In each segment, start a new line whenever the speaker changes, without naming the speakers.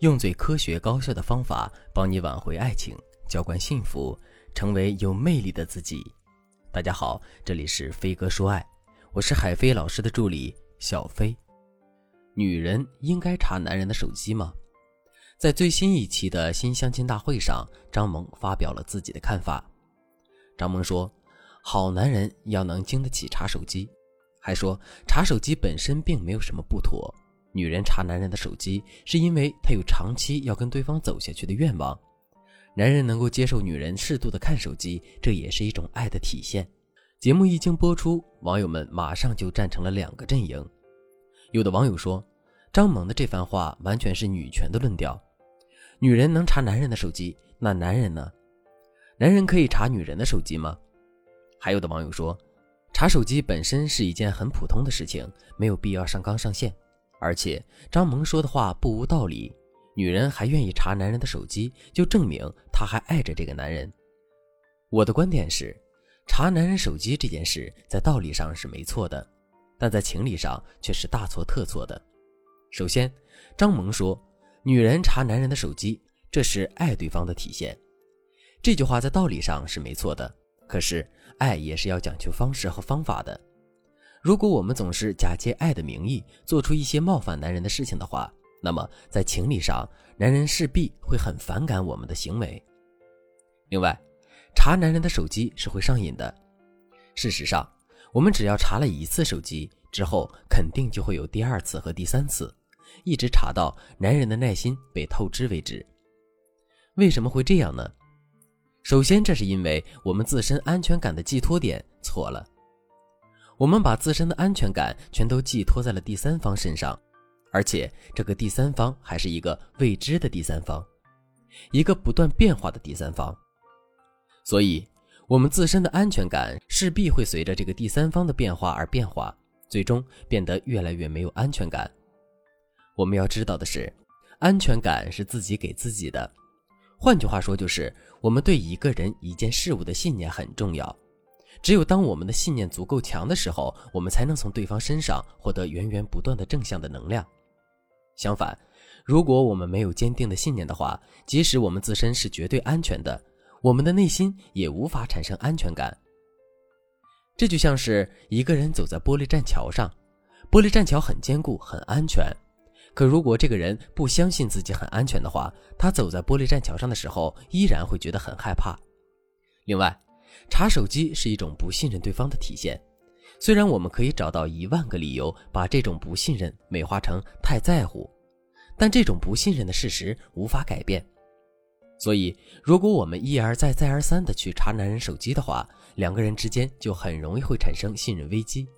用最科学高效的方法帮你挽回爱情，浇灌幸福，成为有魅力的自己。大家好，这里是飞哥说爱，我是海飞老师的助理小飞。女人应该查男人的手机吗？在最新一期的新相亲大会上，张萌发表了自己的看法。张萌说：“好男人要能经得起查手机，还说查手机本身并没有什么不妥。”女人查男人的手机，是因为她有长期要跟对方走下去的愿望。男人能够接受女人适度的看手机，这也是一种爱的体现。节目一经播出，网友们马上就站成了两个阵营。有的网友说，张萌的这番话完全是女权的论调。女人能查男人的手机，那男人呢？男人可以查女人的手机吗？还有的网友说，查手机本身是一件很普通的事情，没有必要上纲上线。而且张萌说的话不无道理，女人还愿意查男人的手机，就证明她还爱着这个男人。我的观点是，查男人手机这件事在道理上是没错的，但在情理上却是大错特错的。首先，张萌说，女人查男人的手机，这是爱对方的体现。这句话在道理上是没错的，可是爱也是要讲究方式和方法的。如果我们总是假借爱的名义做出一些冒犯男人的事情的话，那么在情理上，男人势必会很反感我们的行为。另外，查男人的手机是会上瘾的。事实上，我们只要查了一次手机之后，肯定就会有第二次和第三次，一直查到男人的耐心被透支为止。为什么会这样呢？首先，这是因为我们自身安全感的寄托点错了。我们把自身的安全感全都寄托在了第三方身上，而且这个第三方还是一个未知的第三方，一个不断变化的第三方。所以，我们自身的安全感势必会随着这个第三方的变化而变化，最终变得越来越没有安全感。我们要知道的是，安全感是自己给自己的。换句话说，就是我们对一个人、一件事物的信念很重要。只有当我们的信念足够强的时候，我们才能从对方身上获得源源不断的正向的能量。相反，如果我们没有坚定的信念的话，即使我们自身是绝对安全的，我们的内心也无法产生安全感。这就像是一个人走在玻璃栈桥上，玻璃栈桥很坚固、很安全，可如果这个人不相信自己很安全的话，他走在玻璃栈桥上的时候依然会觉得很害怕。另外，查手机是一种不信任对方的体现，虽然我们可以找到一万个理由把这种不信任美化成太在乎，但这种不信任的事实无法改变。所以，如果我们一而再、再而三的去查男人手机的话，两个人之间就很容易会产生信任危机。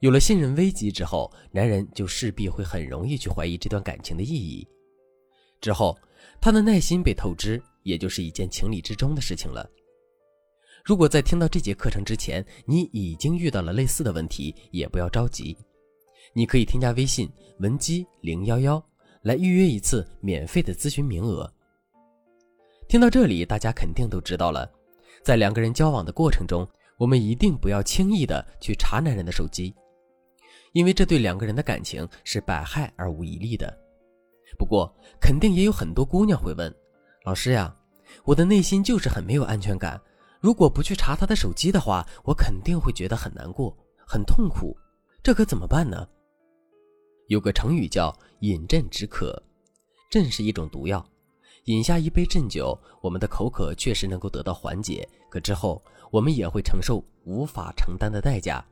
有了信任危机之后，男人就势必会很容易去怀疑这段感情的意义。之后，他的耐心被透支，也就是一件情理之中的事情了。如果在听到这节课程之前，你已经遇到了类似的问题，也不要着急，你可以添加微信文姬零幺幺来预约一次免费的咨询名额。听到这里，大家肯定都知道了，在两个人交往的过程中，我们一定不要轻易的去查男人的手机，因为这对两个人的感情是百害而无一利的。不过，肯定也有很多姑娘会问，老师呀，我的内心就是很没有安全感。如果不去查他的手机的话，我肯定会觉得很难过、很痛苦，这可怎么办呢？有个成语叫“饮鸩止渴”，鸩是一种毒药，饮下一杯鸩酒，我们的口渴确实能够得到缓解，可之后我们也会承受无法承担的代价。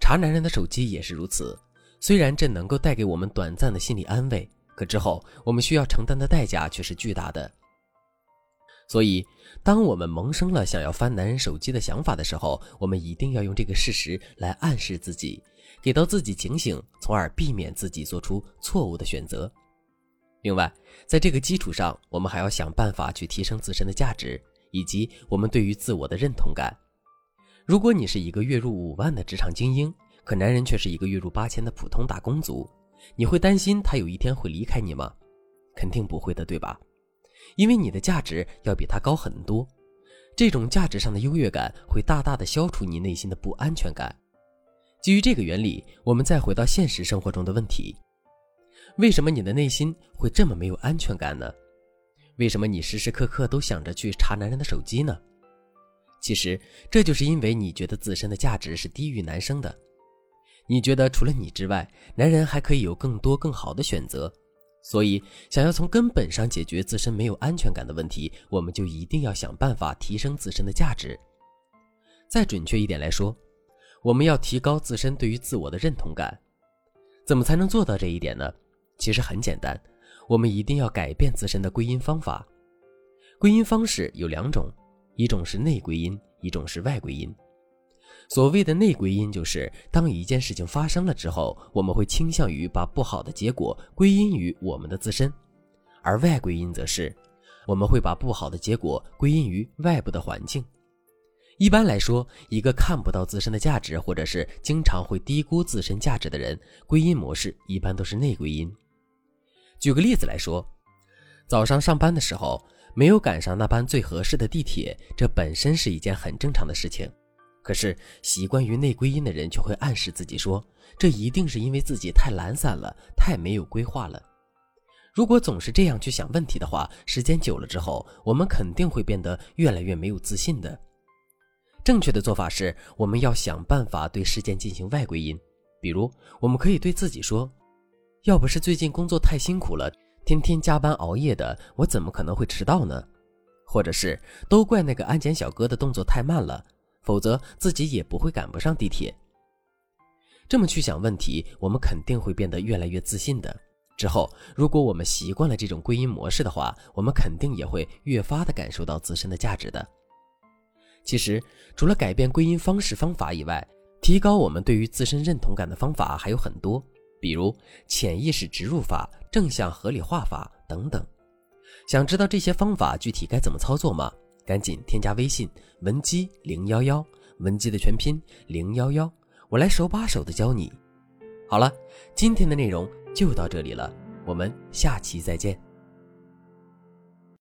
查男人的手机也是如此，虽然这能够带给我们短暂的心理安慰，可之后我们需要承担的代价却是巨大的。所以，当我们萌生了想要翻男人手机的想法的时候，我们一定要用这个事实来暗示自己，给到自己警醒，从而避免自己做出错误的选择。另外，在这个基础上，我们还要想办法去提升自身的价值，以及我们对于自我的认同感。如果你是一个月入五万的职场精英，可男人却是一个月入八千的普通打工族，你会担心他有一天会离开你吗？肯定不会的，对吧？因为你的价值要比他高很多，这种价值上的优越感会大大的消除你内心的不安全感。基于这个原理，我们再回到现实生活中的问题：为什么你的内心会这么没有安全感呢？为什么你时时刻刻都想着去查男人的手机呢？其实这就是因为你觉得自身的价值是低于男生的，你觉得除了你之外，男人还可以有更多更好的选择，所以想要从根本上解决自身没有安全感的问题，我们就一定要想办法提升自身的价值。再准确一点来说，我们要提高自身对于自我的认同感。怎么才能做到这一点呢？其实很简单，我们一定要改变自身的归因方法。归因方式有两种，一种是内归因，一种是外归因。所谓的内归因，就是当一件事情发生了之后，我们会倾向于把不好的结果归因于我们的自身；而外归因则是，我们会把不好的结果归因于外部的环境。一般来说，一个看不到自身的价值，或者是经常会低估自身价值的人，归因模式一般都是内归因。举个例子来说，早上上班的时候没有赶上那班最合适的地铁，这本身是一件很正常的事情。可是习惯于内归因的人就会暗示自己说，这一定是因为自己太懒散了，太没有规划了。如果总是这样去想问题的话，时间久了之后，我们肯定会变得越来越没有自信的。正确的做法是，我们要想办法对事件进行外归因，比如我们可以对自己说。要不是最近工作太辛苦了，天天加班熬夜的，我怎么可能会迟到呢？或者是都怪那个安检小哥的动作太慢了，否则自己也不会赶不上地铁。这么去想问题，我们肯定会变得越来越自信的。之后，如果我们习惯了这种归因模式的话，我们肯定也会越发的感受到自身的价值的。其实，除了改变归因方式方法以外，提高我们对于自身认同感的方法还有很多。比如潜意识植入法、正向合理化法等等，想知道这些方法具体该怎么操作吗？赶紧添加微信文姬零幺幺，文姬的全拼零幺幺，我来手把手的教你。好了，今天的内容就到这里了，我们下期再见。